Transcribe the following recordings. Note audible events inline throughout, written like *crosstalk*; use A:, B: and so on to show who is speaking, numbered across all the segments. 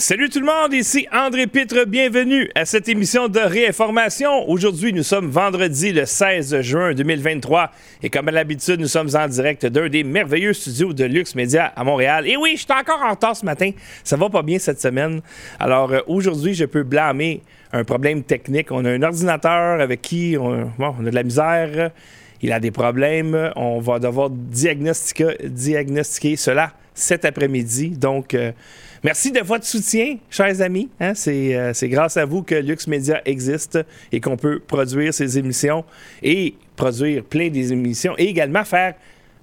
A: Salut tout le monde, ici André Pitre, bienvenue à cette émission de réinformation. Aujourd'hui, nous sommes vendredi le 16 juin 2023 et comme à l'habitude, nous sommes en direct d'un des merveilleux studios de Lux Media à Montréal. Et oui, je suis encore en retard ce matin, ça va pas bien cette semaine. Alors euh, aujourd'hui, je peux blâmer un problème technique. On a un ordinateur avec qui on, a de la misère, il a des problèmes, on va devoir diagnostiquer, diagnostiquer cela cet après-midi. Donc, euh, Merci de votre soutien, chers amis. Hein. Euh, c'est, grâce à vous que Lux Media existe et qu'on peut produire ces émissions et produire plein des émissions et également faire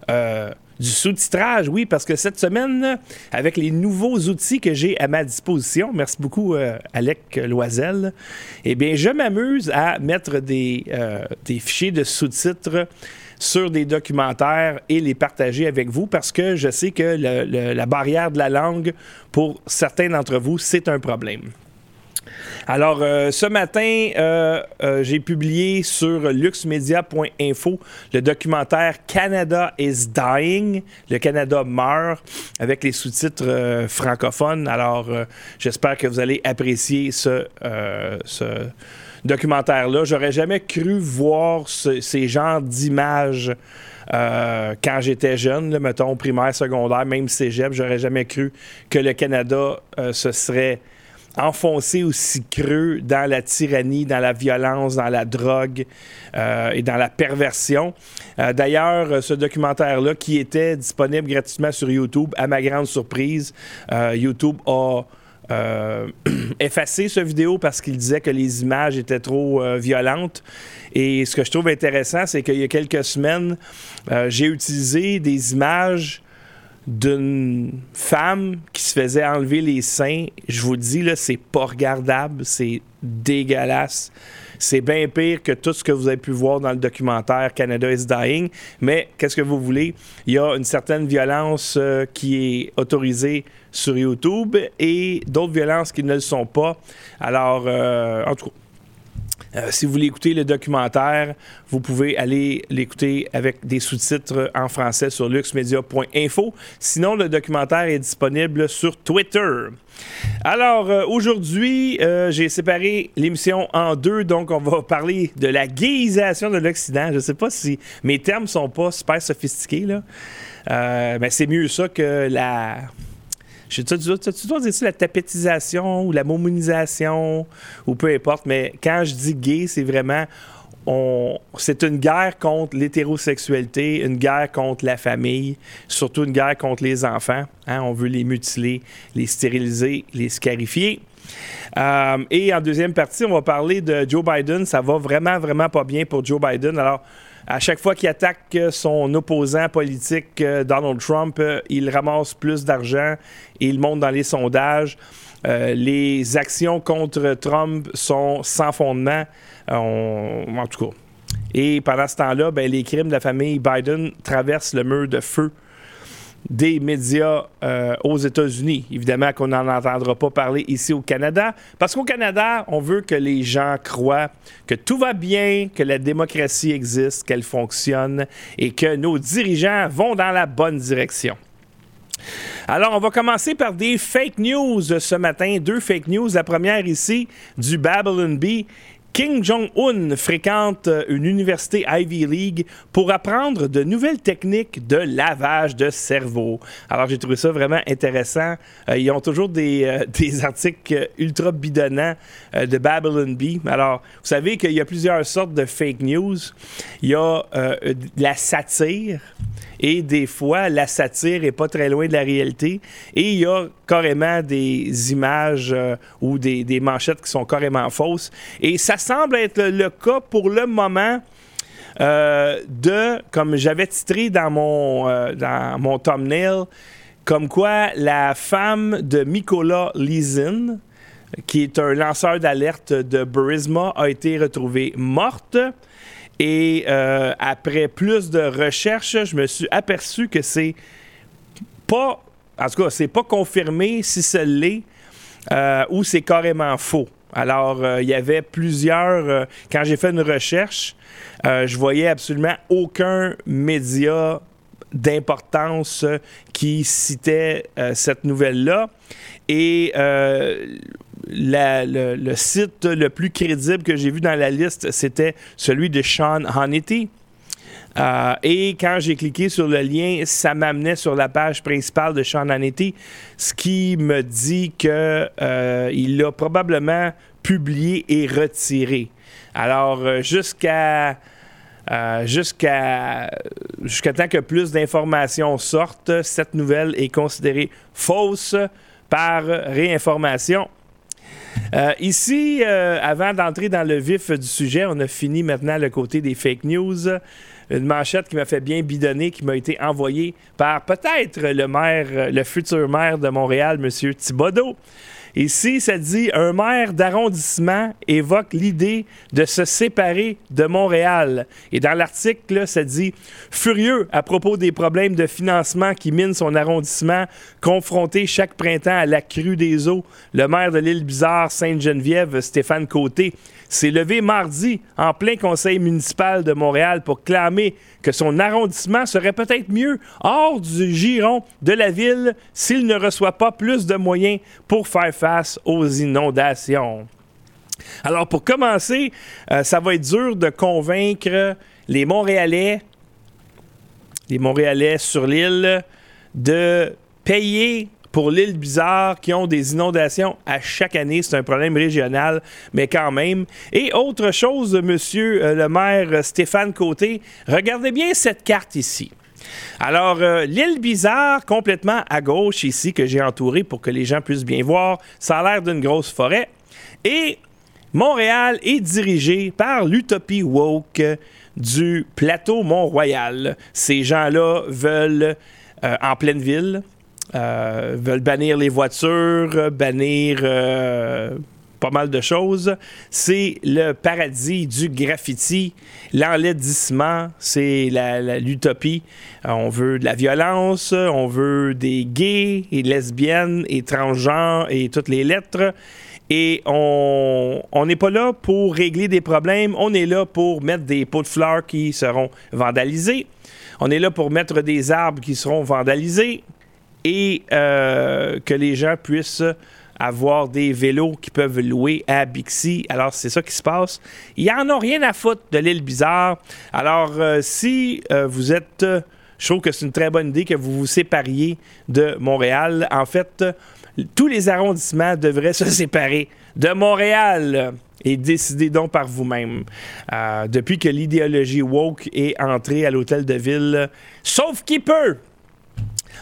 A: euh, du sous-titrage, oui, parce que cette semaine, avec les nouveaux outils que j'ai à ma disposition, merci beaucoup, euh, Alec Loisel, eh bien, je m'amuse à mettre des, des fichiers de sous-titres sur des documentaires et les partager avec vous parce que je sais que la barrière de la langue, pour certains d'entre vous, c'est un problème. Alors, euh, ce matin, euh, euh, j'ai publié sur luxmedia.info le documentaire Canada is Dying. Le Canada meurt avec les sous-titres francophones. Alors, j'espère que vous allez apprécier ce, ce documentaire-là. J'aurais jamais cru voir ces genres d'images euh, quand j'étais jeune, mettons primaire, secondaire, même cégep. J'aurais jamais cru que le Canada euh, se serait enfoncé aussi creux dans la tyrannie, dans la violence, dans la drogue euh, et dans la perversion. D'ailleurs, ce documentaire-là, qui était disponible gratuitement sur YouTube, à ma grande surprise, YouTube a euh, *clears throat* effacer ce vidéo parce qu'il disait que les images étaient trop euh, violentes. Et ce que je trouve intéressant, c'est qu'il y a quelques semaines, euh, j'ai utilisé des images d'une femme qui se faisait enlever les seins. Je vous dis, là, c'est pas regardable, c'est dégueulasse. C'est bien pire que tout ce que vous avez pu voir dans le documentaire Canada is Dying. Mais qu'est-ce que vous voulez? Il y a une certaine violence euh, qui est autorisée sur YouTube et d'autres violences qui ne le sont pas. Alors, euh, en tout cas, euh, si vous voulez écouter le documentaire, vous pouvez aller l'écouter avec des sous-titres en français sur luxmedia.info. Sinon, le documentaire est disponible sur Twitter. Alors, euh, aujourd'hui, j'ai séparé l'émission en deux, donc on va parler de la gayisation de l'Occident. Je ne sais pas si mes termes sont pas super sophistiqués, là. mais c'est mieux ça que la tu, tu, tu dois dire la tapétisation ou la momonisation ou peu importe, mais quand je dis gay, c'est vraiment c'est une guerre contre l'hétérosexualité, une guerre contre la famille, surtout une guerre contre les enfants. Hein. On veut les mutiler, les stériliser, les scarifier. Euh, et en deuxième partie, on va parler de Joe Biden. Ça va vraiment, vraiment pas bien pour Joe Biden. Alors, à chaque fois qu'il attaque son opposant politique, euh, Donald Trump, euh, il ramasse plus d'argent et il monte dans les sondages. Euh, les actions contre Trump sont sans fondement, en tout cas. Et pendant ce temps-là, ben, les crimes de la famille Biden traversent le mur de feu des médias euh, aux États-Unis. Évidemment qu'on n'en entendra pas parler ici au Canada, parce qu'au Canada, on veut que les gens croient que tout va bien, que la démocratie existe, qu'elle fonctionne et que nos dirigeants vont dans la bonne direction. Alors, on va commencer par des fake news ce matin. Deux fake news. La première ici, du Babylon Bee Kim Jong-un fréquente euh, une université Ivy League pour apprendre de nouvelles techniques de lavage de cerveau. Alors, j'ai trouvé ça vraiment intéressant. Euh, ils ont toujours des, euh, *laughs* articles ultra bidonnants de Babylon Bee. Alors, vous savez qu'il y a plusieurs sortes de fake news. Il y a la satire. Et des fois, la satire est pas très loin de la réalité. Et il y a carrément des images euh, ou des, manchettes qui sont carrément fausses. Et ça semble être le, cas pour le moment. Euh, de, comme j'avais titré dans mon, euh, dans mon thumbnail, comme quoi la femme de Mikola Lizin, qui est un lanceur d'alerte de Burisma, a été retrouvée morte. Et euh, après plus de recherches, je me suis aperçu que c'est pas, en tout cas, c'est pas confirmé si ce l'est euh, ou c'est carrément faux. Alors, euh, il y avait plusieurs. quand j'ai fait une recherche, je voyais absolument aucun média d'importance qui citait cette nouvelle-là. Et le, site le plus crédible que j'ai vu dans la liste, c'était celui de Sean Hannity. Euh, et quand j'ai cliqué sur le lien, ça m'amenait sur la page principale de Sean Hannity, ce qui me dit qu'il euh, l'a probablement publié et retiré. Alors, euh, jusqu'à jusqu'à temps que plus d'informations sortent, cette nouvelle est considérée fausse par réinformation. Euh, ici, euh, avant d'entrer dans le vif du sujet, on a fini maintenant le côté des fake news. Une manchette qui m'a fait bien bidonner, qui m'a été envoyée par peut-être le maire, le futur maire de Montréal, M. Thibodeau. Ici, ça dit un maire d'arrondissement évoque l'idée de se séparer de Montréal. Et dans l'article, ça dit furieux à propos des problèmes de financement qui minent son arrondissement, confronté chaque printemps à la crue des eaux, le maire de l'île Bizarre, Sainte-Geneviève, Stéphane Côté, s'est levé mardi en plein conseil municipal de Montréal pour clamer que son arrondissement serait peut-être mieux hors du giron de la ville s'il ne reçoit pas plus de moyens pour faire face aux inondations. Alors pour commencer, euh, ça va être dur de convaincre les Montréalais, les Montréalais sur l'île, de payer pour l'île bizarre qui ont des inondations à chaque année. C'est un problème régional, mais quand même. Et autre chose, monsieur euh, le maire Stéphane Côté, regardez bien cette carte ici. Alors, euh, l'île bizarre, complètement à gauche ici, que j'ai entouré pour que les gens puissent bien voir, ça a l'air d'une grosse forêt. Et Montréal est dirigé par l'utopie woke du plateau Mont-Royal. Ces gens-là veulent, euh, en pleine ville, euh, veulent bannir les voitures, bannir pas mal de choses. C'est le paradis du graffiti, l'enlaidissement, c'est l'utopie. On veut de la violence, on veut des gays et lesbiennes et transgenres et toutes les lettres. Et on n'est pas là pour régler des problèmes, on est là pour mettre des pots de fleurs qui seront vandalisés. On est là pour mettre des arbres qui seront vandalisés et euh, que les gens puissent avoir des vélos qui peuvent louer à Bixi. Alors, c'est ça qui se passe. Ils n'en ont rien à foutre de l'île bizarre. Alors, euh, si euh, vous êtes... je trouve que c'est une très bonne idée que vous vous sépariez de Montréal. En fait, tous les arrondissements devraient *laughs* se séparer de Montréal et décider donc par vous-même. depuis que l'idéologie woke est entrée à l'hôtel de ville, sauf qui peut,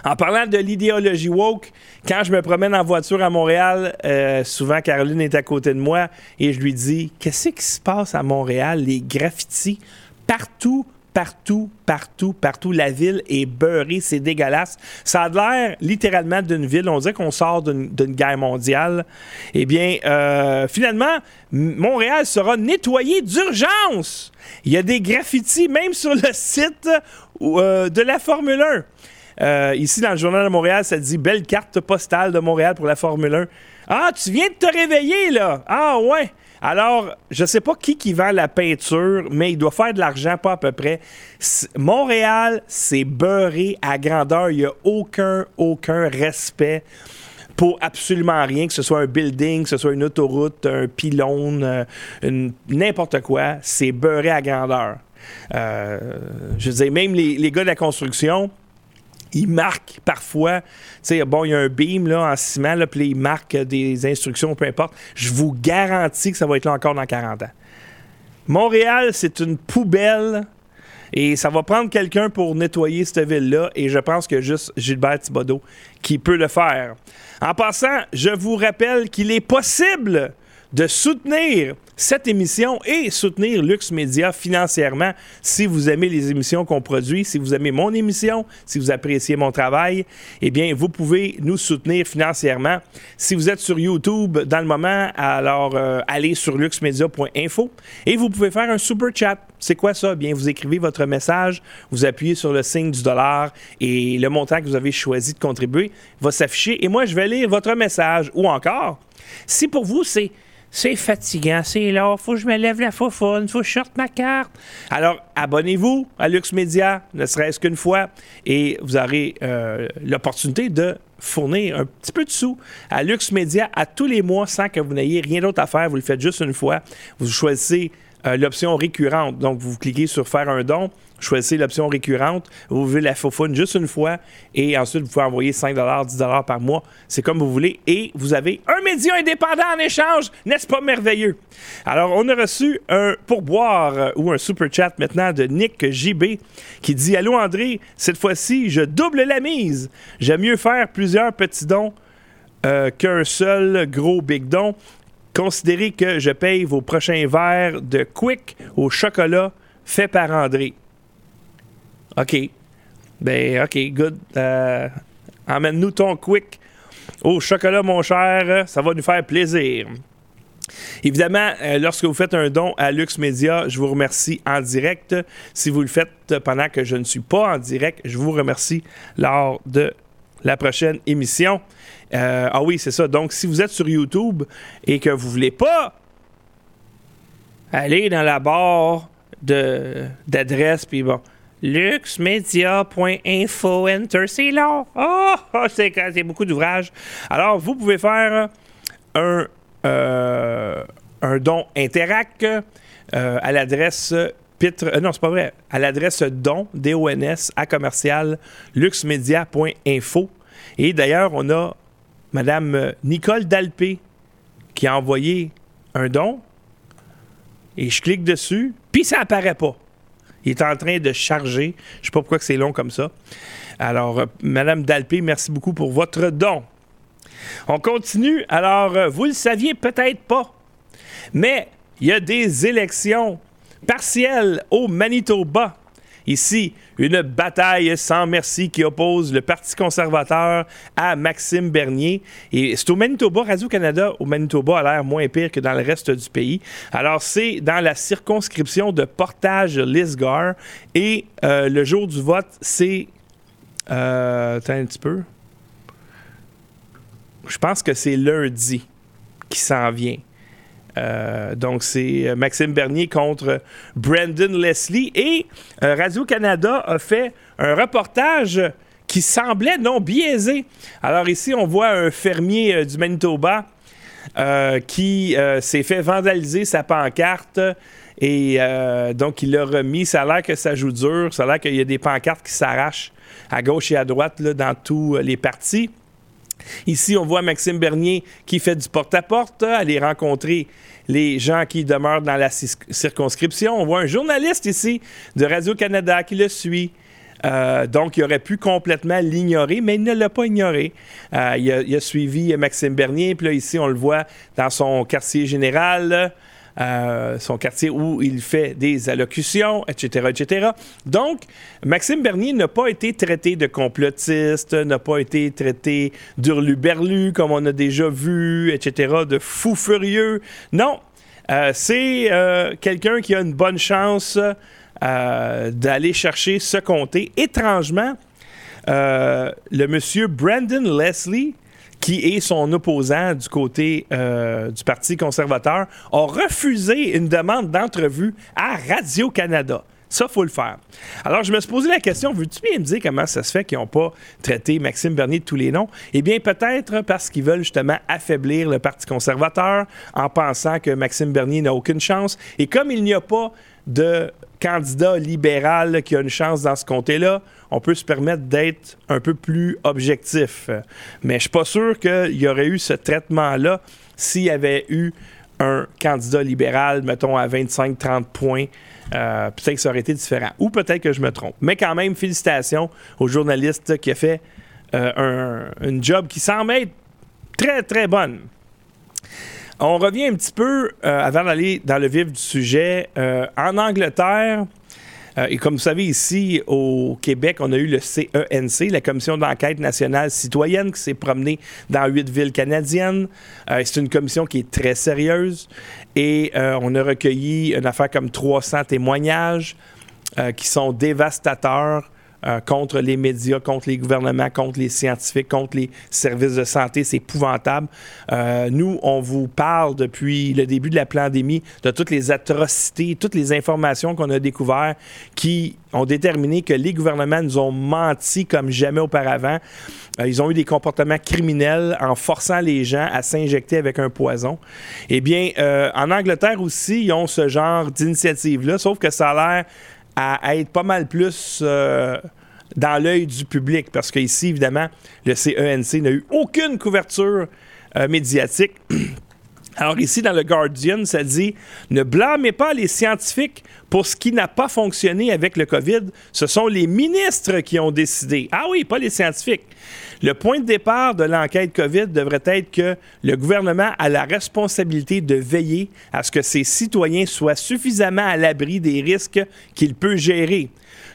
A: en parlant de l'idéologie woke, quand je me promène en voiture à Montréal, euh, souvent Caroline est à côté de moi et je lui dis Qu'est-ce qui se passe à Montréal? Les graffitis partout, partout, partout, partout. La ville est beurrée, c'est dégueulasse. Ça a l'air littéralement d'une ville. On dirait qu'on sort d'une guerre mondiale. Eh bien, euh, finalement, Montréal sera nettoyé d'urgence. Il y a des graffitis même sur le site euh, de la Formule 1. Euh, ici, dans le Journal de Montréal, ça dit Belle carte postale de Montréal pour la Formule 1. Ah, tu viens de te réveiller, là. Ah, ouais. Alors, je sais pas qui qui vend la peinture, mais il doit faire de l'argent, pas à peu près. Montréal, c'est beurré à grandeur. Il n'y a aucun, aucun respect pour absolument rien, que ce soit un building, que ce soit une autoroute, un pylône, euh, n'importe quoi. C'est beurré à grandeur. Euh, je veux dire, même les, les gars de la construction, il marque parfois, tu sais, bon, il y a un beam là, en ciment, là, puis il marque des instructions, peu importe. Je vous garantis que ça va être là encore dans 40 ans. Montréal, c'est une poubelle et ça va prendre quelqu'un pour nettoyer cette ville-là et je pense que juste Gilbert Thibodeau qui peut le faire. En passant, je vous rappelle qu'il est possible de soutenir cette émission et soutenir Lux Media financièrement si vous aimez les émissions qu'on produit, si vous aimez mon émission, si vous appréciez mon travail, eh bien, vous pouvez nous soutenir financièrement. Si vous êtes sur YouTube dans le moment, alors euh, allez sur luxmedia.info et vous pouvez faire un super chat. C'est quoi ça? Eh bien, vous écrivez votre message, vous appuyez sur le signe du dollar et le montant que vous avez choisi de contribuer va s'afficher et moi, je vais lire votre message ou encore, si pour vous, c'est c'est fatigant, c'est là, faut que je me lève la faufoune, faut que je sorte ma carte. Alors, abonnez-vous à Lux Media, ne serait-ce qu'une fois, et vous aurez euh, l'opportunité de fournir un petit peu de sous à Lux Media à tous les mois sans que vous n'ayez rien d'autre à faire. Vous le faites juste une fois. Vous choisissez euh, l'option récurrente. Donc, vous cliquez sur faire un don, choisissez l'option récurrente, vous vivez la faufoune juste une fois et ensuite vous pouvez envoyer 5 10 par mois. C'est comme vous voulez et vous avez un média indépendant en échange. N'est-ce pas merveilleux? Alors, on a reçu un pourboire euh, ou un super chat maintenant de Nick JB qui dit Allô André, cette fois-ci, je double la mise. J'aime mieux faire plusieurs petits dons euh, qu'un seul gros big don. Considérez que je paye vos prochains verres de Quick au chocolat fait par André. OK. Ben, OK, good. Euh, emmène-nous ton Quick au chocolat, mon cher. Ça va nous faire plaisir. Évidemment, euh, lorsque vous faites un don à Lux Media, je vous remercie en direct. Si vous le faites pendant que je ne suis pas en direct, je vous remercie lors de la prochaine émission. Euh, ah oui, c'est ça. Donc, si vous êtes sur YouTube et que vous voulez pas aller dans la barre d'adresse, puis bon, luxmedia.info, enter, c'est long. Oh, oh c'est beaucoup d'ouvrages. Alors, vous pouvez faire un, euh, un don Interac euh, à l'adresse Pitre, non, c'est pas vrai. À l'adresse don, D-O-N-S, à commercial, luxmedia.info. Et d'ailleurs, on a Madame euh, Nicole Dalpé qui a envoyé un don. Et je clique dessus, puis ça apparaît pas. Il est en train de charger. Je sais pas pourquoi c'est long comme ça. Alors, euh, Madame Dalpé, merci beaucoup pour votre don. On continue. Alors, euh, vous le saviez peut-être pas, mais il y a des élections partielles au Manitoba. Ici, une bataille sans merci qui oppose le Parti conservateur à Maxime Bernier. Et c'est au Manitoba, Radio-Canada, au Manitoba a l'air moins pire que dans le reste du pays. Alors, c'est dans la circonscription de Portage-Lisgar. Et euh, le jour du vote, c'est. Euh, attends un petit peu. Je pense que c'est lundi qui s'en vient. Euh, donc, c'est euh, Maxime Bernier contre Brandon Leslie. Et euh, Radio-Canada a fait un reportage qui semblait non biaisé. Alors ici, on voit un fermier du Manitoba qui s'est fait vandaliser sa pancarte. Et donc, il l'a remis. Ça a l'air que ça joue dur. Ça a l'air qu'il y a des pancartes qui s'arrachent à gauche et à droite dans tous les partis. Ici, on voit Maxime Bernier qui fait du porte-à-porte, aller rencontrer les gens qui demeurent dans la circonscription. On voit un journaliste ici de Radio-Canada qui le suit. Euh, donc, il aurait pu complètement l'ignorer, mais il ne l'a pas ignoré. Euh, il, a, suivi Maxime Bernier, puis là, ici, on le voit dans son quartier général. Euh, son quartier où il fait des allocutions, etc., etc. Donc, Maxime Bernier n'a pas été traité de complotiste, n'a pas été traité d'urluberlu, comme on a déjà vu, etc., de fou furieux. Non, euh, c'est euh, quelqu'un qui a une bonne chance d'aller chercher ce comté. Étrangement, le monsieur Brandon Leslie, qui est son opposant du côté euh, du Parti conservateur, a refusé une demande d'entrevue à Radio-Canada. Ça, faut le faire. Alors, je me suis posé la question, veux-tu bien me dire comment ça se fait qu'ils n'ont pas traité Maxime Bernier de tous les noms? Eh bien, peut-être parce qu'ils veulent justement affaiblir le Parti conservateur en pensant que Maxime Bernier n'a aucune chance. Et comme il n'y a pas de candidat libéral qui a une chance dans ce comté-là, on peut se permettre d'être un peu plus objectif. Mais je suis pas sûr qu'il y aurait eu ce traitement-là s'il y avait eu un candidat libéral, mettons, à 25-30 points. Euh, peut-être que ça aurait été différent. Ou peut-être que je me trompe. Mais quand même, félicitations au journaliste qui a fait euh, un, job qui semble être très, très bonne. On revient un petit peu, euh, avant d'aller dans le vif du sujet, euh, en Angleterre, euh, et comme vous savez, ici au Québec, on a eu le CENC, la Commission d'enquête nationale citoyenne, qui s'est promenée dans huit villes canadiennes. c'est une commission qui est très sérieuse et on a recueilli une affaire comme 300 témoignages qui sont dévastateurs euh, contre les médias, contre les gouvernements, contre les scientifiques, contre les services de santé. C'est épouvantable. Euh, nous, on vous parle depuis le début de la pandémie de toutes les atrocités, toutes les informations qu'on a découvertes qui ont déterminé que les gouvernements nous ont menti comme jamais auparavant. Euh, ils ont eu des comportements criminels en forçant les gens à s'injecter avec un poison. Eh bien, en Angleterre aussi, ils ont ce genre d'initiative-là, sauf que ça a l'air à, être pas mal plus euh, dans l'œil du public parce qu'ici, évidemment, le CENC n'a eu aucune couverture euh, médiatique. *clears throat* Alors ici, dans le Guardian, ça dit Ne blâmez pas les scientifiques pour ce qui n'a pas fonctionné avec le COVID. Ce sont les ministres qui ont décidé. Ah oui, pas les scientifiques. Le point de départ de l'enquête COVID devrait être que le gouvernement a la responsabilité de veiller à ce que ses citoyens soient suffisamment à l'abri des risques qu'il peut gérer.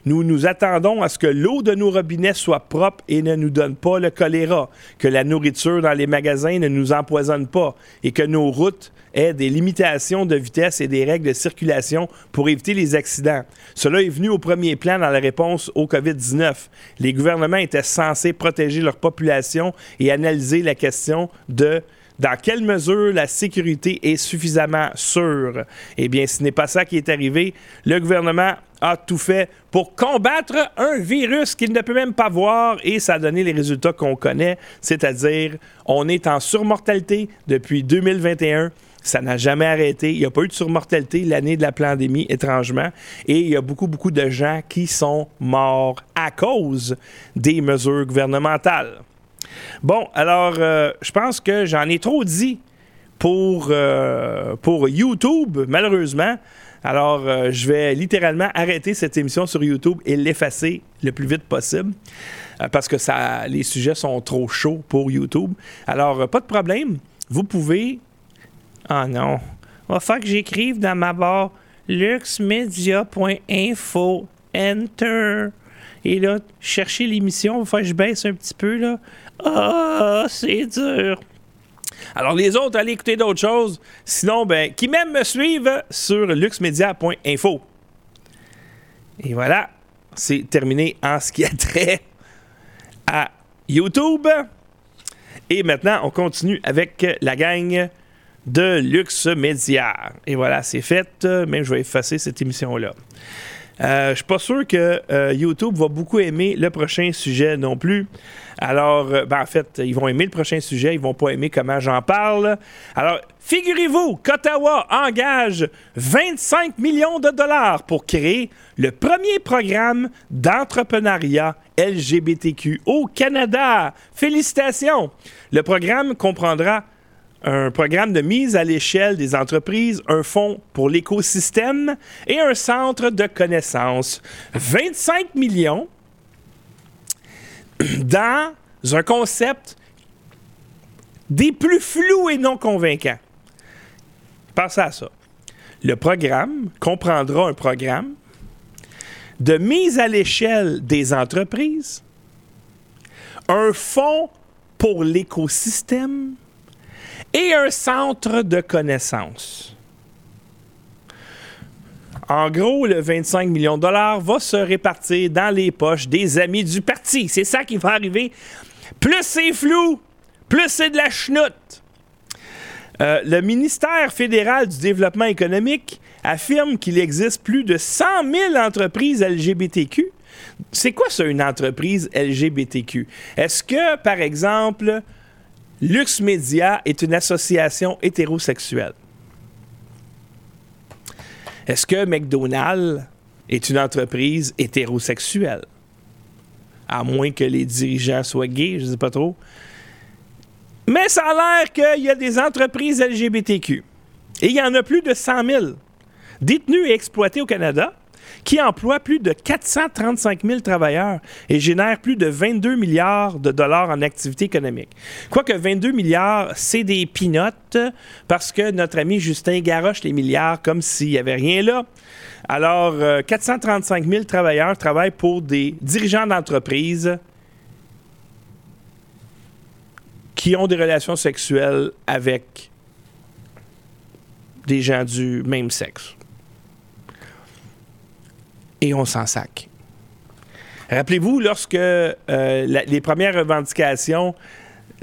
A: Nous nous attendons à ce que l'eau de nos robinets soit propre et ne nous donne pas le choléra, que la nourriture dans les magasins ne nous empoisonne pas et que nos routes aient des limitations de vitesse et des règles de circulation pour éviter les accidents. Cela est venu au premier plan dans la réponse au COVID-19. Les gouvernements étaient censés protéger leur population et analyser la question de dans quelle mesure la sécurité est suffisamment sûre? Eh bien, ce n'est pas ça qui est arrivé. Le gouvernement a tout fait pour combattre un virus qu'il ne peut même pas voir et ça a donné les résultats qu'on connaît, c'est-à-dire on est en surmortalité depuis 2021. Ça n'a jamais arrêté. Il n'y a pas eu de surmortalité l'année de la pandémie, étrangement. Et il y a beaucoup, beaucoup de gens qui sont morts à cause des mesures gouvernementales. Bon, alors, euh, je pense que j'en ai trop dit pour, euh, YouTube, malheureusement. Alors, euh, je vais littéralement arrêter cette émission sur YouTube et l'effacer le plus vite possible parce que les sujets sont trop chauds pour YouTube. Alors, pas de problème. Vous pouvez. Ah non. Il va falloir que j'écrive dans ma barre luxmedia.info. Enter. Et là, chercher l'émission. Il va falloir que je baisse un petit peu, là. Ah, c'est dur. Alors, les autres, allez écouter d'autres choses. Sinon, ben, qui même me suivent sur luxmedia.info. Et voilà, c'est terminé en ce qui a trait à YouTube. Et maintenant, on continue avec la gang de Lux Media. Et voilà, c'est fait. Même je vais effacer cette émission-là. Euh, je suis pas sûr que euh, YouTube va beaucoup aimer le prochain sujet non plus. Alors, euh, ben, en fait, ils vont aimer le prochain sujet, ils vont pas aimer comment j'en parle. Alors, figurez-vous qu'Ottawa engage 25 millions de dollars pour créer le premier programme d'entrepreneuriat LGBTQ au Canada. Félicitations! Le programme comprendra un programme de mise à l'échelle des entreprises, un fonds pour l'écosystème et un centre de connaissances. 25 millions dans un concept des plus flous et non convaincants. Pensez à ça. Le programme comprendra un programme de mise à l'échelle des entreprises, un fonds pour l'écosystème, et un centre de connaissances. En gros, le 25 millions de dollars va se répartir dans les poches des amis du parti. C'est ça qui va arriver. Plus c'est flou, plus c'est de la chenoute. Euh, le ministère fédéral du développement économique affirme qu'il existe plus de 100 000 entreprises LGBTQ. C'est quoi ça, une entreprise LGBTQ? Est-ce que, par exemple, Lux Media est une association hétérosexuelle. Est-ce que McDonald's est une entreprise hétérosexuelle? À moins que les dirigeants soient gays, je ne sais pas trop. Mais ça a l'air qu'il y a des entreprises LGBTQ. Et il y en a plus de 100 000 détenues et exploitées au Canada qui emploie plus de 435 000 travailleurs et génère plus de 22 milliards de dollars en activité économique. Quoique 22 milliards, c'est des pinottes parce que notre ami Justin garoche les milliards comme s'il n'y avait rien là. Alors, 435 euh, 000 travailleurs travaillent pour des dirigeants d'entreprise qui ont des relations sexuelles avec des gens du même sexe et on s'en sac. Rappelez-vous, lorsque euh, les premières revendications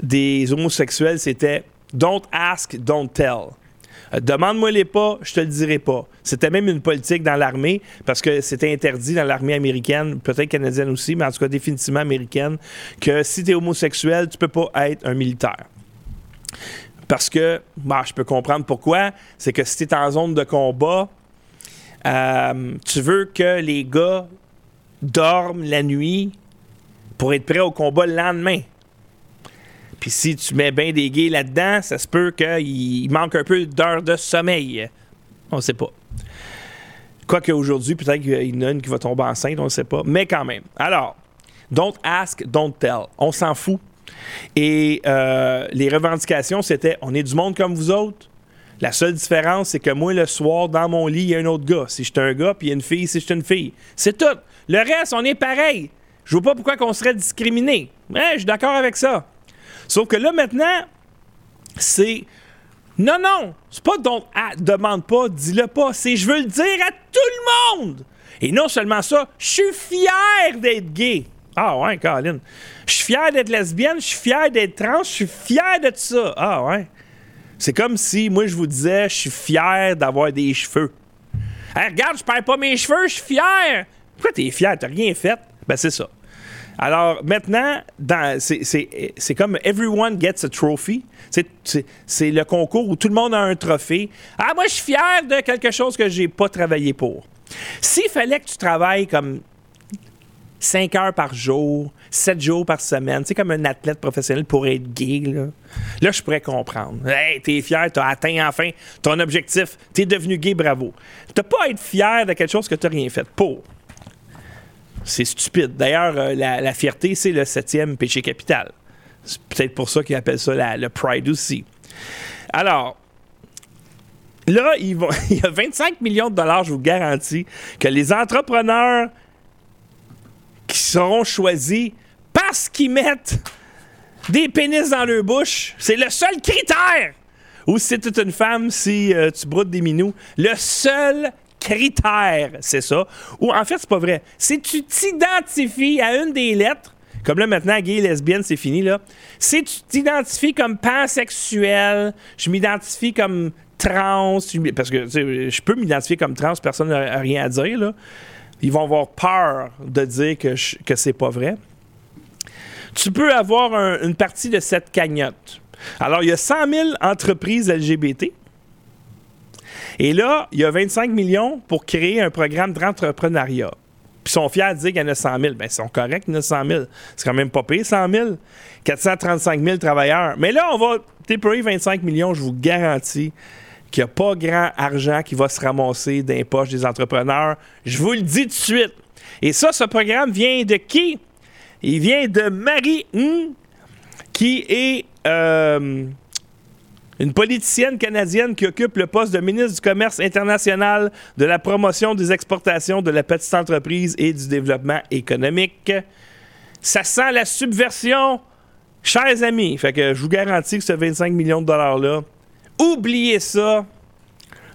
A: des homosexuels, c'était Don't ask, don't tell. Euh, demande-moi les pas, je te le dirai pas. C'était même une politique dans l'armée, parce que c'était interdit dans l'armée américaine, peut-être canadienne aussi, mais en tout cas définitivement américaine, que si tu es homosexuel, tu peux pas être un militaire. Parce que, bah, je peux comprendre pourquoi, c'est que si tu es en zone de combat, euh, tu veux que les gars dorment la nuit pour être prêts au combat le lendemain? Puis si tu mets bien des gays là-dedans, ça se peut qu'il manque un peu d'heures de sommeil. On ne sait pas. Quoique aujourd'hui, peut-être qu'il y en a une qui va tomber enceinte, on ne sait pas. Mais quand même. Alors, don't ask, don't tell. On s'en fout. Et euh, les revendications, c'était on est du monde comme vous autres. La seule différence, c'est que moi, le soir, dans mon lit, il y a un autre gars. Si je suis un gars, puis il y a une fille, si je suis une fille. C'est tout. Le reste, on est pareil. Je vois pas pourquoi on serait discriminé. Ouais, je suis d'accord avec ça. Sauf que là, maintenant, c'est. Non, non, c'est pas donc, ah, demande pas, dis-le pas, c'est je veux le dire à tout le monde. Et non seulement ça, je suis fier d'être gay. Ah ouais, Colin. Je suis fier d'être lesbienne, je suis fier d'être trans, je suis fier de ça. Ah ouais. C'est comme si moi je vous disais, je suis fier d'avoir des cheveux. regarde, je perds pas mes cheveux, je suis fier. Pourquoi t'es fier? T'as rien fait? Ben c'est ça. Alors maintenant, c'est comme Everyone Gets a Trophy. C'est le concours où tout le monde a un trophée. Ah, moi, je suis fier de quelque chose que j'ai pas travaillé pour. S'il fallait que tu travailles comme 5 heures par jour, 7 jours par semaine, sais, comme un athlète professionnel pour être gay, là, là je pourrais comprendre. Hey, t'es fier, t'as atteint enfin ton objectif, t'es devenu gay, bravo. T'as pas à être fier de quelque chose que t'as rien fait pour. C'est stupide. D'ailleurs, euh, la, fierté, c'est le septième péché capital. C'est peut-être pour ça qu'ils appellent ça le pride aussi. Alors, là, *laughs* il y a 25 millions de dollars, je vous garantis, que les entrepreneurs qui seront choisis parce qu'ils mettent des pénis dans leur bouche, c'est le seul critère. Ou si c'est une femme, si euh, tu broutes des minous, le seul critère, c'est ça. Ou en fait, c'est pas vrai. Si tu t'identifies à une des lettres, comme là maintenant, gay, lesbienne, c'est fini, là. Si tu t'identifies comme pansexuel, je m'identifie comme trans, parce que je peux m'identifier comme trans, personne n'a rien à dire, là. Ils vont avoir peur de dire que, que c'est pas vrai. Tu peux avoir une partie de cette cagnotte. Alors, il y a 100 000 entreprises LGBT et là, il y a 25 millions pour créer un programme d'entrepreneuriat. Puis ils sont fiers de dire qu'il y en a 100 000. Bien, ils sont corrects, il y en a 100 000. C'est quand même pas payé, 100 000. 435 000 travailleurs. Mais là, on va déployer 25 millions, je vous garantis qu'il n'y a pas grand argent qui va se ramasser dans les poches des entrepreneurs. Je vous le dis tout de suite. Et ça, ce programme vient de qui? Il vient de Marie qui est... Euh, une politicienne canadienne qui occupe le poste de ministre du Commerce international, de la promotion des exportations, de la petite entreprise et du développement économique. Ça sent la subversion, chers amis. Fait que je vous garantis que ce 25 millions de dollars-là, oubliez ça.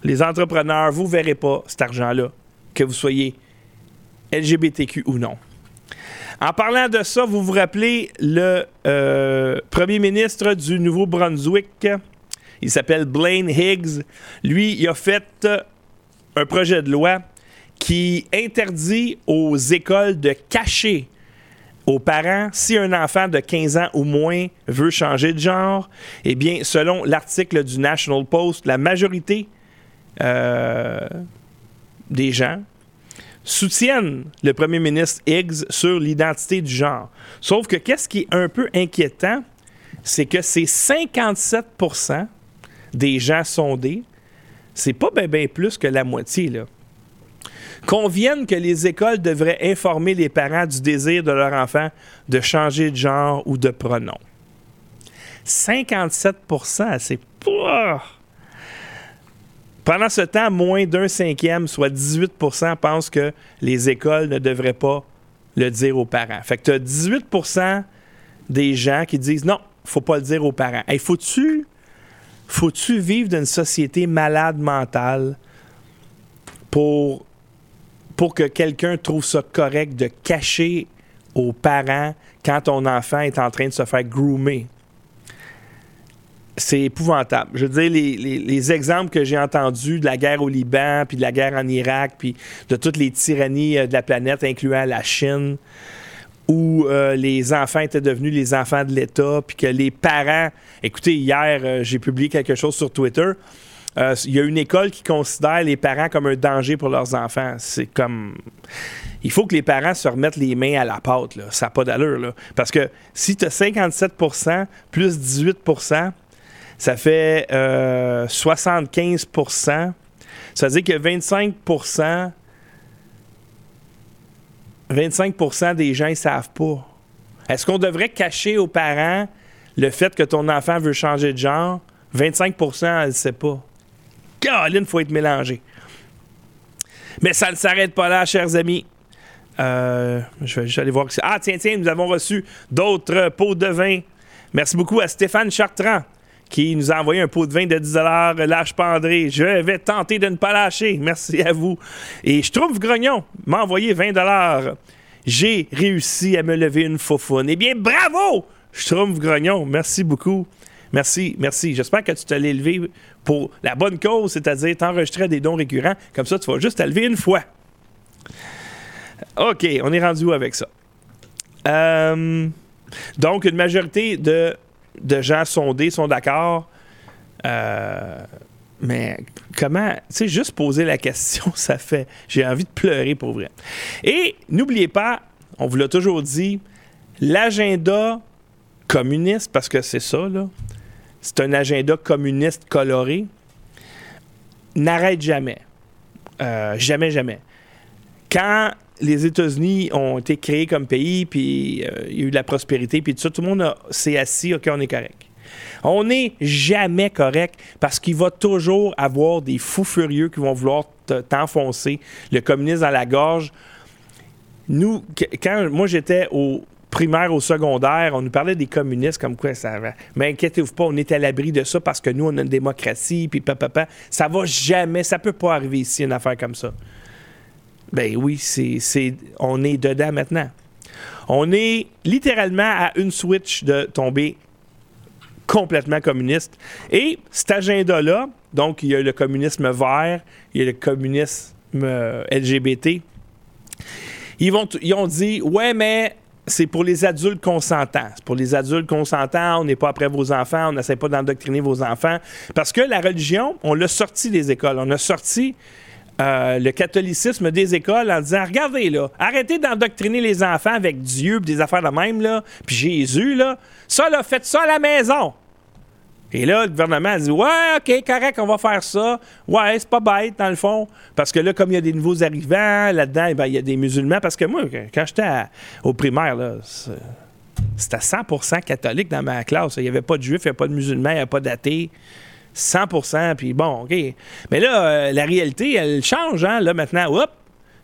A: Les entrepreneurs, vous ne verrez pas cet argent-là, que vous soyez LGBTQ ou non. En parlant de ça, vous vous rappelez le euh, premier ministre du Nouveau-Brunswick, il s'appelle Blaine Higgs. Lui, il a fait un projet de loi qui interdit aux écoles de cacher aux parents si un enfant de 15 ans ou moins veut changer de genre. Eh bien, selon l'article du National Post, la majorité euh, des gens soutiennent le premier ministre Higgs sur l'identité du genre. Sauf que qu'est-ce qui est un peu inquiétant, c'est que c'est 57% des gens sondés, c'est pas bien plus que la moitié. Conviennent que les écoles devraient informer les parents du désir de leur enfant de changer de genre ou de pronom. 57% c'est pas. Pendant ce temps, moins d'un cinquième, soit 18% pensent que les écoles ne devraient pas le dire aux parents. Fait que tu as 18% des gens qui disent non, faut pas le dire aux parents. Il faut-tu faut-tu vivre dans une société malade mentale pour, pour que quelqu'un trouve ça correct de cacher aux parents quand ton enfant est en train de se faire groomer. C'est épouvantable. Je veux dire, les, exemples que j'ai entendus de la guerre au Liban, puis de la guerre en Irak, puis de toutes les tyrannies euh, de la planète, incluant la Chine, où euh, les enfants étaient devenus les enfants de l'État, puis que les parents... Écoutez, hier, euh, j'ai publié quelque chose sur Twitter. Il y a une école qui considère les parents comme un danger pour leurs enfants. C'est comme il faut que les parents se remettent les mains à la pâte. Là. Ça n'a pas d'allure. Parce que si tu as 57% plus 18% ça fait 75% euh, Ça veut dire que 25 25 des gens ne savent pas. Est-ce qu'on devrait cacher aux parents le fait que ton enfant veut changer de genre? 25% elle ne sait pas. Caroline, il faut être mélangé. Mais ça ne s'arrête pas là, chers amis. Euh, je vais aller voir. Ah, tiens, tiens, nous avons reçu d'autres pots de vin. Merci beaucoup à Stéphane Chartrand qui nous a envoyé un pot de vin de 10 Lâche pas André. Je vais tenter de ne pas lâcher. Merci à vous. Et je trouve Grognon m'a envoyé 20 J'ai réussi à me lever une faufoune. Eh bien, bravo! Je trouve Grognon. Merci beaucoup. Merci, merci. J'espère que tu t'es levé pour la bonne cause, c'est-à-dire t'enregistrer des dons récurrents. Comme ça, tu vas juste te lever une fois. OK, on est rendu où avec ça? Euh, donc, une majorité de, de gens sondés sont d'accord. Euh, mais comment, tu sais, juste poser la question, *laughs* ça fait, j'ai envie de pleurer pour vrai. Et n'oubliez pas, on vous l'a toujours dit, l'agenda communiste, parce que c'est ça, là, c'est un agenda communiste coloré, n'arrête jamais. Euh, jamais, jamais. Quand les États-Unis ont été créés comme pays, puis euh, il y a eu de la prospérité, puis tout ça, tout le monde s'est assis, OK, on est correct. On n'est jamais correct parce qu'il va toujours avoir des fous furieux qui vont vouloir t'enfoncer le communisme dans la gorge. Nous, quand moi j'étais au primaire, au secondaire, on nous parlait des communistes comme quoi ça va. Mais inquiétez-vous pas, on est à l'abri de ça parce que nous, on a une démocratie, puis papa, ça va jamais, ça peut pas arriver ici, une affaire comme ça. Ben oui, c'est, on est dedans maintenant. On est littéralement à une switch de tomber complètement communiste. Et cet agenda-là, donc il y a le communisme vert, il y a le communisme euh, LGBT, ils, vont ils ont dit Ouais, mais c'est pour les adultes consentants. C'est pour les adultes consentants, on n'est pas après vos enfants, on n'essaie pas d'endoctriner vos enfants. Parce que la religion, on l'a sorti des écoles. On a sorti euh, le catholicisme des écoles en disant regardez là, arrêtez d'endoctriner les enfants avec Dieu et des affaires de même là, puis Jésus là, ça là, faites ça à la maison. Et là, le gouvernement a dit Ouais, OK, correct, on va faire ça. Ouais, c'est pas bête, dans le fond. Parce que là, comme il y a des nouveaux arrivants, là-dedans, eh ben, il y a des musulmans. Parce que moi, quand j'étais au primaire, c'était 100% catholique dans ma classe. Il n'y avait pas de juifs, il n'y avait pas de musulmans, il n'y avait pas d'athées. 100% puis bon, OK. Mais là, euh, la réalité, elle change, hein. Là, maintenant, hop,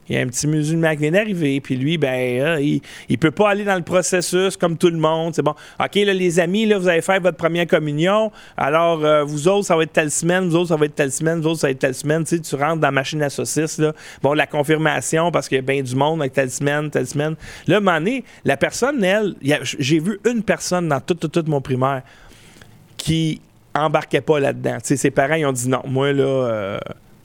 A: il y a un petit musulman qui vient d'arriver, puis lui, ben, il, il peut pas aller dans le processus comme tout le monde. C'est bon. OK, là, les amis, là, vous allez faire votre première communion. Alors, euh, vous autres, ça va être telle semaine, vous autres, ça va être telle semaine, vous autres, ça va être telle semaine. Tu tu rentres dans la machine à saucisses, là. Bon, la confirmation, parce qu'il y a bien du monde avec telle semaine, telle semaine. Là, à un donné, la personne, elle, j'ai vu une personne dans toute, toute mon primaire qui embarquait pas là-dedans. ses parents, ils ont dit non, moi, là, euh,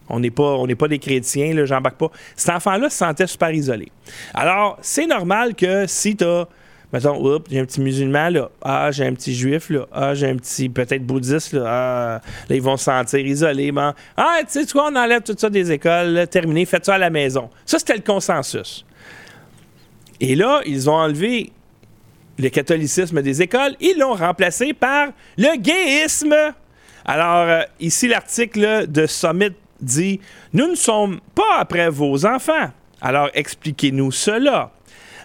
A: on n'est pas, pas des chrétiens, là, j'embarque pas. Cet enfant-là se sentait super isolé. Alors, c'est normal que si tu as, mettons, oups, j'ai un petit musulman, là, ah, j'ai un petit juif, là, ah, j'ai un petit peut-être bouddhiste, là, ah, là, ils vont se sentir isolés. ah, tu sais, quoi, on enlève tout ça des écoles, terminé, faites ça à la maison. Ça, c'était le consensus. Et là, ils ont enlevé le catholicisme des écoles, ils l'ont remplacé par le gayisme. Alors, euh, ici, l'article de Summit dit Nous ne sommes pas après vos enfants. Alors, expliquez-nous cela.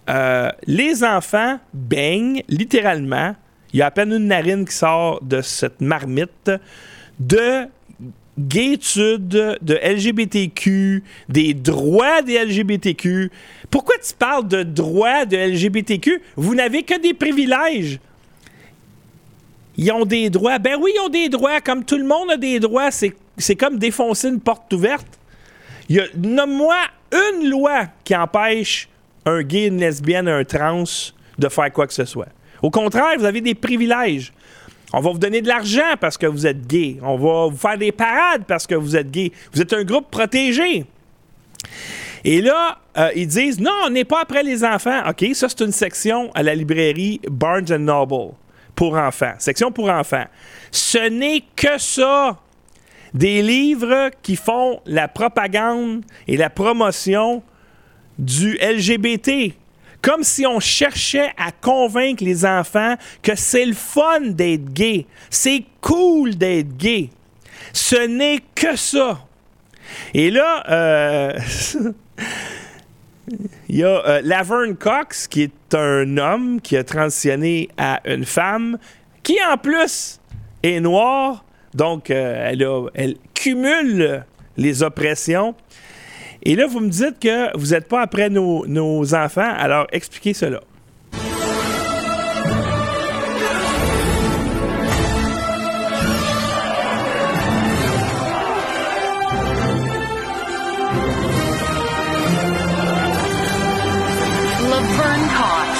A: Euh, les enfants baignent littéralement, il y a à peine une narine qui sort de cette marmite, de gaytude, de LGBTQ, des droits des LGBTQ. Pourquoi tu parles de droits de LGBTQ? Vous n'avez que des privilèges. Ils ont des droits. Ben oui, ils ont des droits. Comme tout le monde a des droits, c'est comme défoncer une porte ouverte. Nomme-moi une loi qui empêche un gay, une lesbienne, un trans de faire quoi que ce soit. Au contraire, vous avez des privilèges. On va vous donner de l'argent parce que vous êtes gay. On va vous faire des parades parce que vous êtes gay. Vous êtes un groupe protégé. Et là, euh, ils disent non, on n'est pas après les enfants. OK, ça, c'est une section à la librairie Barnes Noble pour enfants. Section pour enfants. Ce n'est que ça. Des livres qui font la propagande et la promotion du LGBT. Comme si on cherchait à convaincre les enfants que c'est le fun d'être gay. C'est cool d'être gay. Ce n'est que ça. Et là, euh, *laughs* il y a euh, Laverne Cox, qui est un homme qui a transitionné à une femme, qui en plus est noire. Donc, euh, elle, elle cumule les oppressions. Et là, vous me dites que vous n'êtes pas après nos, nos enfants. Alors, expliquez cela.
B: Laverne Cox.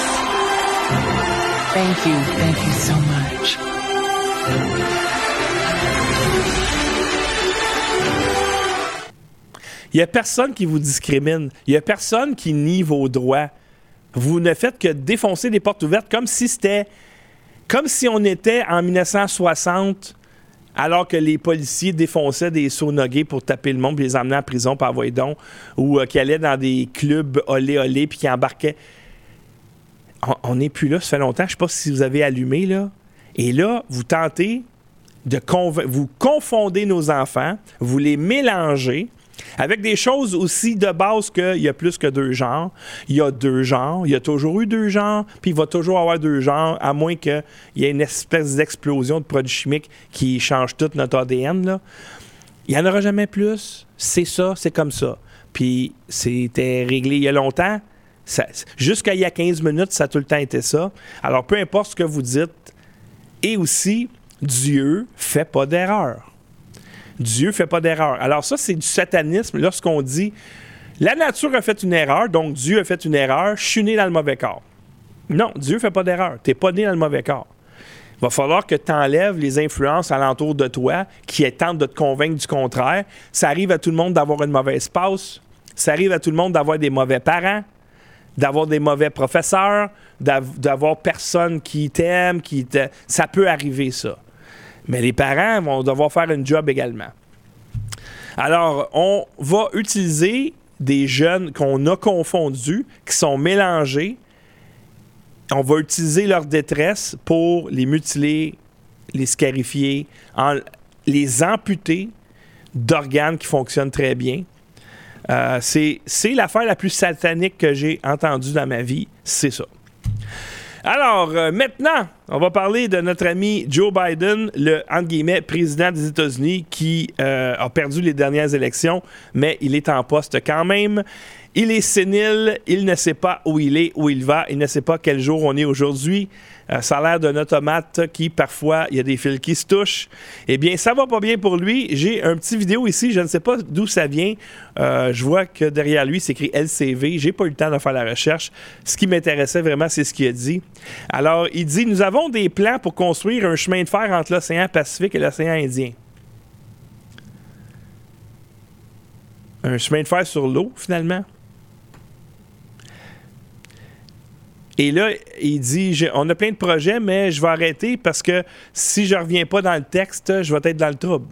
C: Thank you. Thank you so much.
A: Il n'y a personne qui vous discrimine. Il n'y a personne qui nie vos droits. Vous ne faites que défoncer des portes ouvertes comme si c'était. Comme si on était en 1960 alors que les policiers défonçaient des sonogués pour taper le monde puis les emmener en prison par voie ou euh, qui allaient dans des clubs olé olé puis qui embarquaient. On n'est plus là, ça fait longtemps. Je ne sais pas si vous avez allumé là. Et là, vous tentez de vous confondez nos enfants, vous les mélangez avec des choses aussi de base qu'il y a plus que deux genres. Il y a deux genres, il y a toujours eu deux genres, puis il va toujours avoir deux genres, à moins qu'il y ait une espèce d'explosion de produits chimiques qui change tout notre ADN. Il n'y en aura jamais plus. C'est ça, c'est comme ça. Puis c'était réglé il y a longtemps. Jusqu'à il y a 15 minutes, ça a tout le temps été ça. Alors, peu importe ce que vous dites, et aussi, Dieu fait pas d'erreur. Dieu fait pas d'erreur. Alors ça, c'est du satanisme lorsqu'on dit la nature a fait une erreur, donc Dieu a fait une erreur, je suis né dans le mauvais corps. Non, Dieu fait pas d'erreur. Tu n'es pas né dans le mauvais corps. Il va falloir que tu enlèves les influences alentour de toi qui tentent de te convaincre du contraire. Ça arrive à tout le monde d'avoir une mauvaise passe. Ça arrive à tout le monde d'avoir des mauvais parents, d'avoir des mauvais professeurs, d'avoir personne qui t'aime, qui te... Ça peut arriver, ça. Mais les parents vont devoir faire un job également. Alors, on va utiliser des jeunes qu'on a confondus, qui sont mélangés. On va utiliser leur détresse pour les mutiler, les scarifier, les amputer d'organes qui fonctionnent très bien. Euh, c'est l'affaire la plus satanique que j'ai entendue dans ma vie, c'est ça. Alors, euh, maintenant, on va parler de notre ami Joe Biden, le, entre guillemets, président des États-Unis qui euh, a perdu les dernières élections, mais il est en poste quand même. Il est sénile, il ne sait pas où il est, où il va, il ne sait pas quel jour on est aujourd'hui. Euh, ça a l'air d'un automate qui, parfois, il y a des fils qui se touchent. Eh bien, ça va pas bien pour lui. J'ai un petit vidéo ici, je ne sais pas d'où ça vient. Euh, je vois que derrière lui, c'est écrit LCV. J'ai pas eu le temps de faire la recherche. Ce qui m'intéressait vraiment, c'est ce qu'il a dit. Alors, il dit Nous avons des plans pour construire un chemin de fer entre l'océan Pacifique et l'océan Indien. Un chemin de fer sur l'eau, finalement. Et là, il dit on a plein de projets, mais je vais arrêter parce que si je reviens pas dans le texte, je vais être dans le trouble.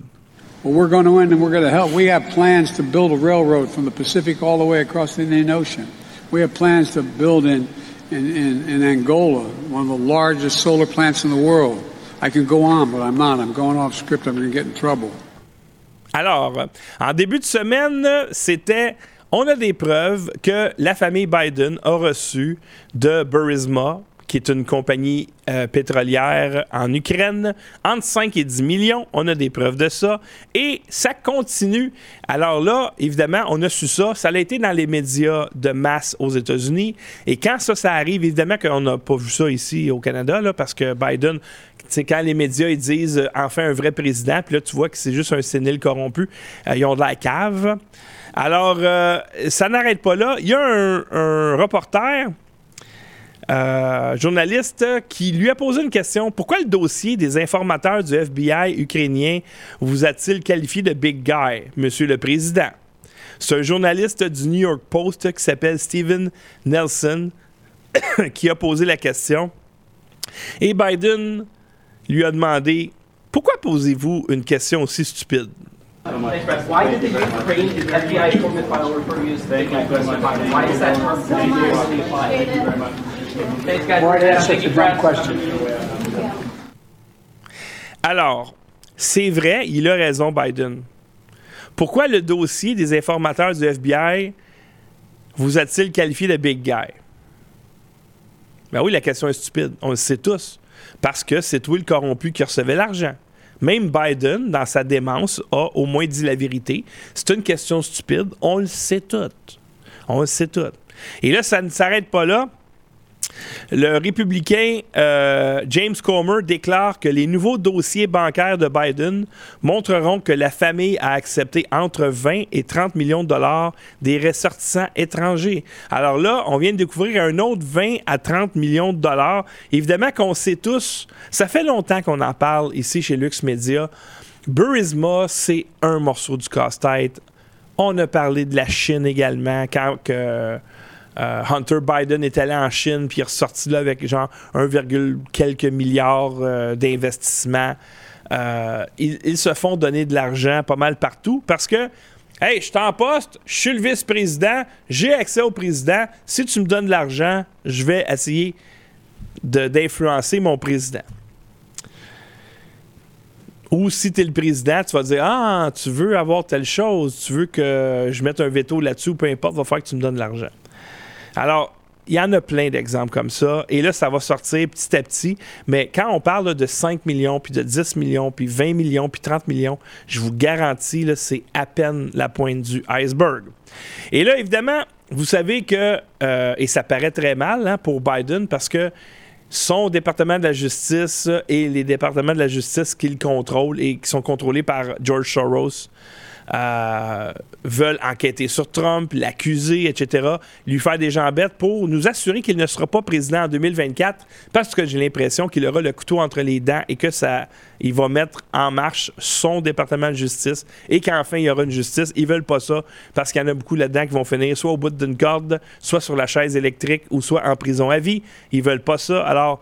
D: Well, we're going to end and we're going to help. We have plans to build a railroad from the Pacific all the way across the Indian Ocean. We have plans to build in, in, in, in Angola, one of the largest solar plants in the world. I can go on, but I'm not. I'm going off script. I'm going to get in trouble.
A: Alors, en début de semaine, c'était on a des preuves que la famille Biden a reçu de Burisma, qui est une compagnie euh, pétrolière en Ukraine, entre 5 et 10 millions. On a des preuves de ça. Et ça continue. Alors là, évidemment, on a su ça. Ça a été dans les médias de masse aux États-Unis. Et quand ça, ça arrive, évidemment qu'on n'a pas vu ça ici au Canada, parce que Biden, c'est quand les médias ils disent euh, enfin un vrai président, puis là tu vois que c'est juste un sénile corrompu, euh, ils ont de la cave. Alors, euh, ça n'arrête pas là. Il y a un, reporter, euh, journaliste, qui lui a posé une question. Pourquoi le dossier des informateurs du FBI ukrainien vous a-t-il qualifié de big guy, Monsieur le Président? C'est un journaliste du New York Post qui s'appelle Steven Nelson *coughs* qui a posé la question. Et Biden lui a demandé Pourquoi posez-vous une question aussi stupide?
B: Why did the Ukraine FBI informant file refer to you as the big guy President Biden? Why is that term continuously applied? Thank you very much. Thanks, guys.
D: Right answer,
B: Thank
D: it's
B: you,
D: a dumb
B: Brad.
D: question.
A: Alors, c'est vrai, il a raison, Biden. Pourquoi le dossier des informateurs du FBI vous a-t-il qualifié de big guy? Ben oui, la question est stupide. On le sait tous. Parce que c'est toi le corrompu qui recevait l'argent. Même Biden, dans sa démence, a au moins dit la vérité. C'est une question stupide. On le sait tout. On le sait tout. Et là, ça ne s'arrête pas là. Le républicain euh, James Comer déclare que les nouveaux dossiers bancaires de Biden montreront que la famille a accepté entre 20 et 30 millions de dollars des ressortissants étrangers. Alors là, on vient de découvrir un autre 20 à 30 millions de dollars. Évidemment qu'on sait tous, ça fait longtemps qu'on en parle ici chez Lux Media. Burisma, c'est un morceau du casse-tête. On a parlé de la Chine également quand euh, Hunter Biden est allé en Chine puis il est ressorti là avec genre 1, quelques milliards euh, d'investissements. Euh, ils, se font donner de l'argent pas mal partout parce que Hey, je suis en poste, je suis le vice-président, j'ai accès au président. Si tu me donnes de l'argent, je vais essayer d'influencer mon président. Ou si tu es le président, tu vas dire Ah, tu veux avoir telle chose, tu veux que je mette un veto là-dessus, peu importe, va falloir que tu me donnes de l'argent. Alors, il y en a plein d'exemples comme ça. Et là, ça va sortir petit à petit. Mais quand on parle de 5 millions, puis de 10 millions, puis 20 millions, puis 30 millions, je vous garantis, c'est à peine la pointe du iceberg. Et là, évidemment, vous savez que, euh, et ça paraît très mal hein, pour Biden, parce que son département de la justice et les départements de la justice qu'il contrôle et qui sont contrôlés par George Soros euh, veulent enquêter sur Trump, l'accuser, etc., lui faire des jambettes pour nous assurer qu'il ne sera pas président en 2024 parce que j'ai l'impression qu'il aura le couteau entre les dents et que ça, il va mettre en marche son département de justice et qu'enfin il y aura une justice. Ils veulent pas ça parce qu'il y en a beaucoup là-dedans qui vont finir soit au bout d'une corde, soit sur la chaise électrique ou soit en prison à vie. Ils veulent pas ça. Alors,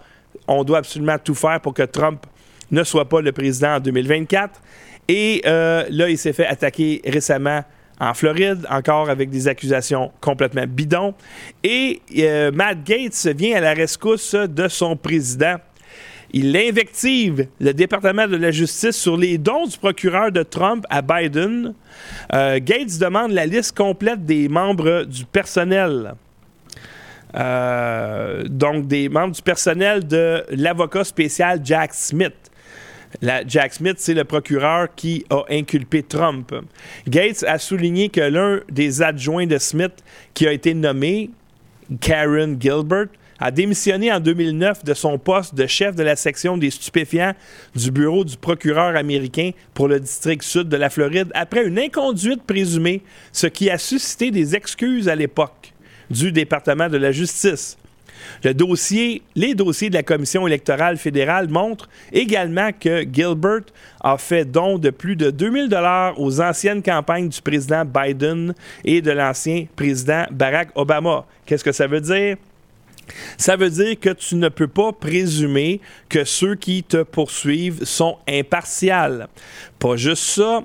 A: on doit absolument tout faire pour que Trump ne soit pas le président en 2024. Et euh, là, il s'est fait attaquer récemment en Floride, encore avec des accusations complètement bidons. Et euh, Matt Gates vient à la rescousse de son président. Il invective le département de la justice sur les dons du procureur de Trump à Biden. Euh, Gates demande la liste complète des membres du personnel. Euh, donc, des membres du personnel de l'avocat spécial Jack Smith. Jack Smith, c'est le procureur qui a inculpé Trump. Gates a souligné que l'un des adjoints de Smith qui a été nommé, Karen Gilbert, a démissionné en 2009 de son poste de chef de la section des stupéfiants du bureau du procureur américain pour le district sud de la Floride après une inconduite présumée, ce qui a suscité des excuses à l'époque du département de la justice. Le dossier, les dossiers de la Commission électorale fédérale montrent également que Gilbert a fait don de plus de 2000 dollars aux anciennes campagnes du président Biden et de l'ancien président Barack Obama. Qu'est-ce que ça veut dire? Ça veut dire que tu ne peux pas présumer que ceux qui te poursuivent sont impartials. Pas juste ça.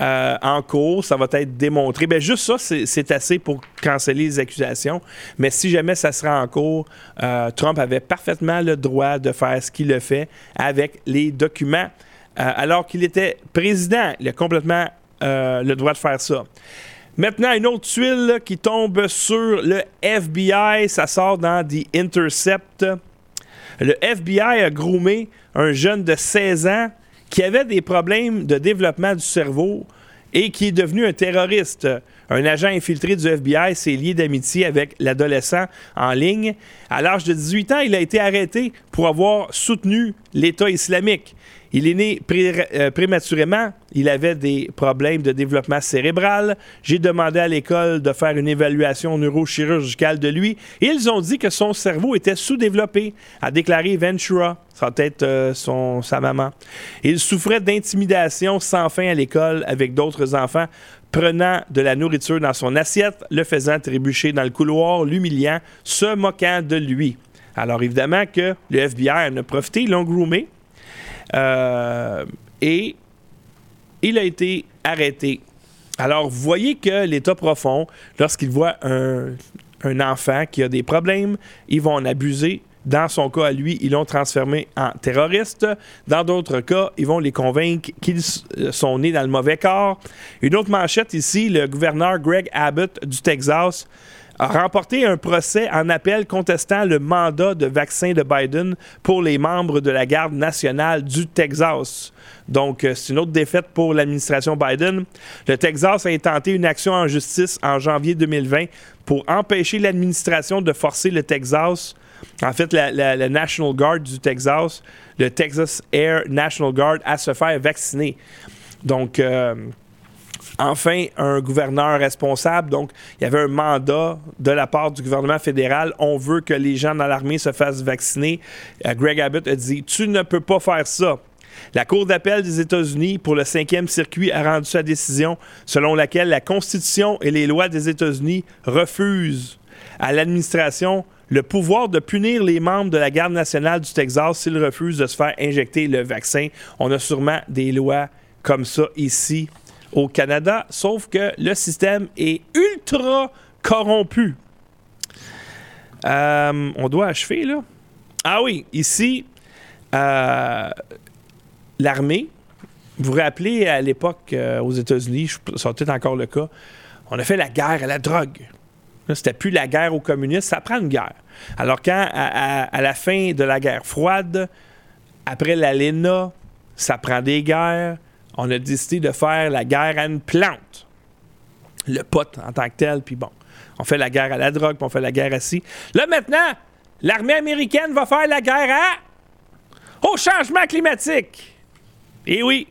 A: Euh, en cours, ça va être démontré. Ben juste ça, c'est assez pour canceller les accusations. Mais si jamais ça sera en cours, euh, Trump avait parfaitement le droit de faire ce qu'il a fait avec les documents. Euh, alors qu'il était président, il a complètement le droit de faire ça. Maintenant, une autre tuile qui tombe sur le FBI, ça sort dans The Intercept. Le FBI a groomé un jeune de 16 ans qui avait des problèmes de développement du cerveau et qui est devenu un terroriste. Un agent infiltré du FBI s'est lié d'amitié avec l'adolescent en ligne. À l'âge de 18 ans, il a été arrêté pour avoir soutenu l'État islamique. Il est né euh, prématurément. Il avait des problèmes de développement cérébral. J'ai demandé à l'école de faire une évaluation neurochirurgicale de lui. Ils ont dit que son cerveau était sous-développé, a déclaré Ventura, sans tête euh, son, sa maman. Il souffrait d'intimidation sans fin à l'école avec d'autres enfants prenant de la nourriture dans son assiette, le faisant trébucher dans le couloir, l'humiliant, se moquant de lui. Alors évidemment que le FBI en a profité, l'ont groomé. Euh, et il a été arrêté. Alors, vous voyez que l'État profond, lorsqu'il voit un, un, enfant qui a des problèmes, ils vont en abuser. Dans son cas à lui, ils l'ont transformé en terroriste. Dans d'autres cas, ils vont les convaincre qu'ils sont nés dans le mauvais corps. Une autre manchette ici, le gouverneur Greg Abbott du Texas a remporté un procès en appel contestant le mandat de vaccin de Biden pour les membres de la garde nationale du Texas. Donc, euh, c'est une autre défaite pour l'administration Biden. Le Texas a intenté une action en justice en janvier 2020 pour empêcher l'administration de forcer le Texas, en fait, la, National Guard du Texas, le Texas Air National Guard, à se faire vacciner. Donc, euh, enfin un gouverneur responsable. Donc, il y avait un mandat de la part du gouvernement fédéral. On veut que les gens dans l'armée se fassent vacciner. Euh, Greg Abbott a dit Tu ne peux pas faire ça. La Cour d'appel des États-Unis pour le cinquième circuit a rendu sa décision selon laquelle la Constitution et les lois des États-Unis refusent à l'administration le pouvoir de punir les membres de la garde nationale du Texas s'ils refusent de se faire injecter le vaccin. On a sûrement des lois comme ça ici au Canada, sauf que le système est ultra corrompu. Euh, on doit achever, là. Ah oui, ici, euh, l'armée, vous vous rappelez à l'époque euh, aux États-Unis, ça peut-être encore le cas, on a fait la guerre à la drogue. C'était plus la guerre aux communistes, ça prend une guerre. Alors quand, à, à la fin de la guerre froide, après l'ALENA, ça prend des guerres, on a décidé de faire la guerre à une plante. Le pot en tant que tel, puis bon, on fait la guerre à la drogue, puis on fait la guerre à ci. Là maintenant, l'armée américaine va faire la guerre au changement climatique. Et oui,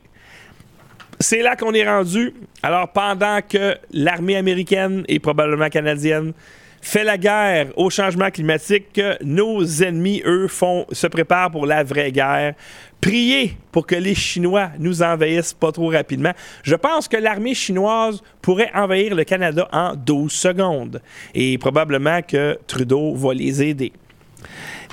A: c'est là qu'on est rendu. Alors pendant que l'armée américaine et probablement canadienne fait la guerre au changement climatique, nos ennemis, eux, se préparent pour la vraie guerre. Priez pour que les Chinois nous envahissent pas trop rapidement. Je pense que l'armée chinoise pourrait envahir le Canada en 12 secondes. Et probablement que Trudeau va les aider.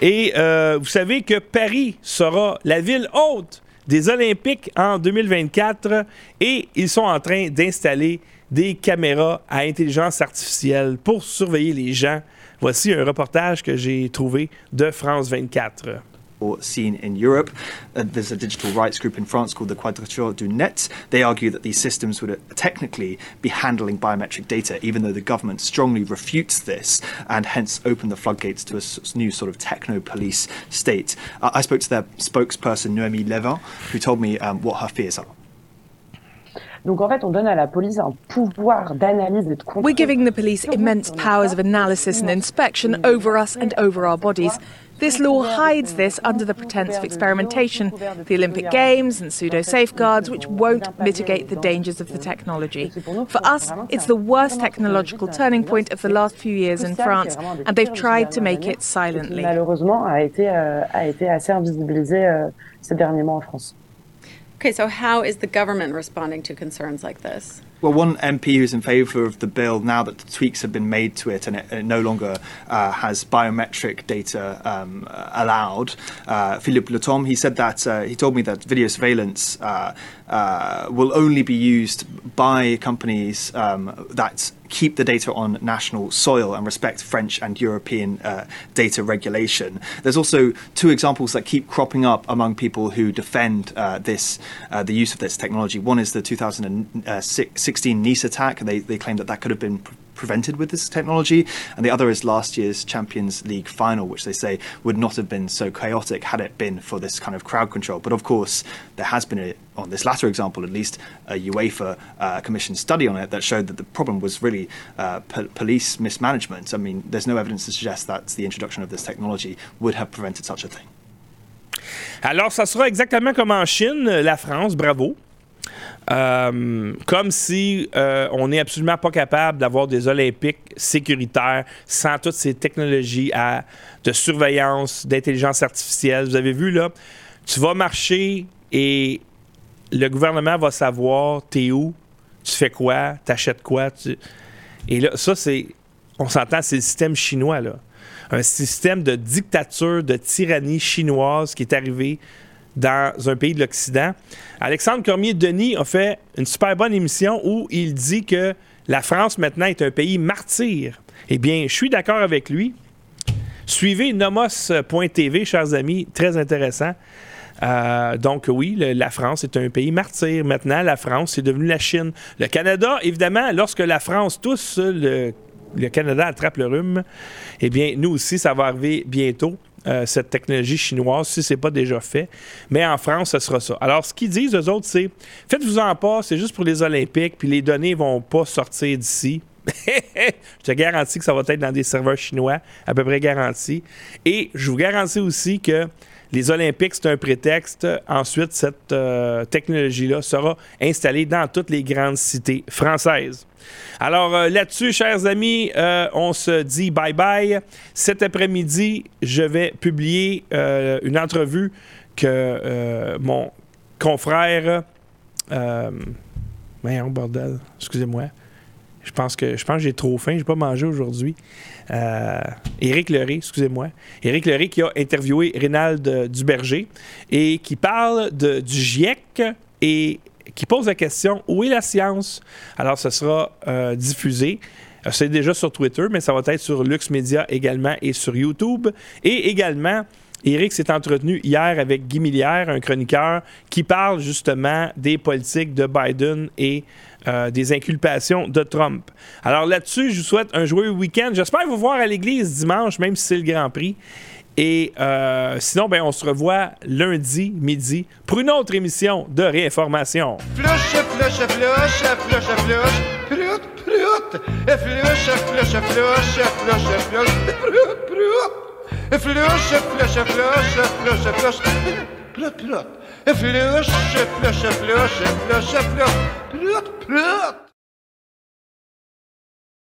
A: Et euh, vous savez que Paris sera la ville haute des Olympiques en 2024 et ils sont en train d'installer des caméras à intelligence artificielle pour surveiller les gens. Voici un reportage que j'ai trouvé de France 24.
E: Seen in Europe. Uh, there's a digital rights group in France called the Quadrature du Net. They argue that these systems would uh, technically be handling biometric data, even though the government strongly refutes this and hence open the floodgates to a new sort of techno police state. Uh, I spoke to their spokesperson, Noémie Levin, who told me um, what her fears are.
F: Donc en fait, on donne à la police un pouvoir d'analyse et de contrôle.
G: We're giving the police immense powers of analysis and inspection over us and over our bodies. This law hides this under the pretense of experimentation, the Olympic Games and pseudo safeguards, which won't mitigate the dangers of the technology. For us, it's the worst technological turning point of the last few years in France, and they've tried to make it silently.
F: Malheureusement, a été, euh, a été assez invisibilisé euh, ces derniers en France.
H: Okay, so how is the government responding to concerns like this?
E: Well, one MP who's in favour of the bill now that the tweaks have been made to it and it, it no longer uh, has biometric data um, allowed, uh, Philippe Letom, he said that uh, he told me that video surveillance uh, uh, will only be used by companies um, that keep the data on national soil and respect French and European uh, data regulation. There's also two examples that keep cropping up among people who defend uh, this, uh, the use of this technology. One is the 2016 Nice attack. They, they claim that that could have been prevented with this technology, and the other is last year's Champions League final, which they say would not have been so chaotic had it been for this kind of crowd control. But of course, there has been, a, on this latter example at least, a UEFA uh, Commission study on it that showed that the problem was really uh, po- police mismanagement. I mean, there's no evidence to suggest that the introduction of this technology would have prevented such a thing.
A: Alors, ça sera exactement comme en Chine, la France, bravo. Euh, comme si euh, on n'est absolument pas capable d'avoir des Olympiques sécuritaires sans toutes ces technologies de surveillance, d'intelligence artificielle. Vous avez vu, là, tu vas marcher et le gouvernement va savoir t'es où, tu fais quoi, t'achètes quoi. Et là, ça, c'est, on s'entend, c'est le système chinois, là. Un système de dictature, de tyrannie chinoise qui est arrivé dans un pays de l'Occident. Alexandre Cormier-Denis a fait une super bonne émission où il dit que la France maintenant est un pays martyr. Eh bien, je suis d'accord avec lui. Suivez nomos.tv, chers amis, très intéressant. Euh, donc oui, la France est un pays martyr. Maintenant, la France est devenue la Chine. Le Canada, évidemment, lorsque la France tousse, le Canada attrape le rhume, eh bien, nous aussi, ça va arriver bientôt. Euh, cette technologie chinoise, si ce n'est pas déjà fait. Mais en France, ce sera ça. Alors, ce qu'ils disent, eux autres, c'est faites-vous-en pas, c'est juste pour les Olympiques, puis les données ne vont pas sortir d'ici. *laughs* je te garantis que ça va être dans des serveurs chinois, à peu près garanti. Et je vous garantis aussi que les Olympiques, c'est un prétexte. Ensuite, cette euh, technologie-là sera installée dans toutes les grandes cités françaises. Alors euh, là-dessus, chers amis, euh, on se dit bye bye. Cet après-midi, je vais publier euh, une entrevue que mon confrère. Voyons, bordel, excusez-moi. Je pense que je pense j'ai trop faim, j'ai pas mangé aujourd'hui. Éric Leray, excusez-moi. Éric Leray qui a interviewé Rénald Duberger et qui parle du GIEC et qui pose la question où est la science? Alors, ce sera euh, diffusé. Euh, c'est déjà sur Twitter, mais ça va être sur Lux Media également et sur YouTube. Et également, Eric s'est entretenu hier avec Guy Millière, un chroniqueur, qui parle justement des politiques de Biden et euh, des inculpations de Trump. Alors là-dessus, je vous souhaite un joyeux week-end. J'espère vous voir à l'église dimanche, même si c'est le Grand Prix. Et euh, sinon, ben, on se revoit lundi midi pour une autre émission de réinformation. Flush, flush, flush, flush, flush, prout, prout.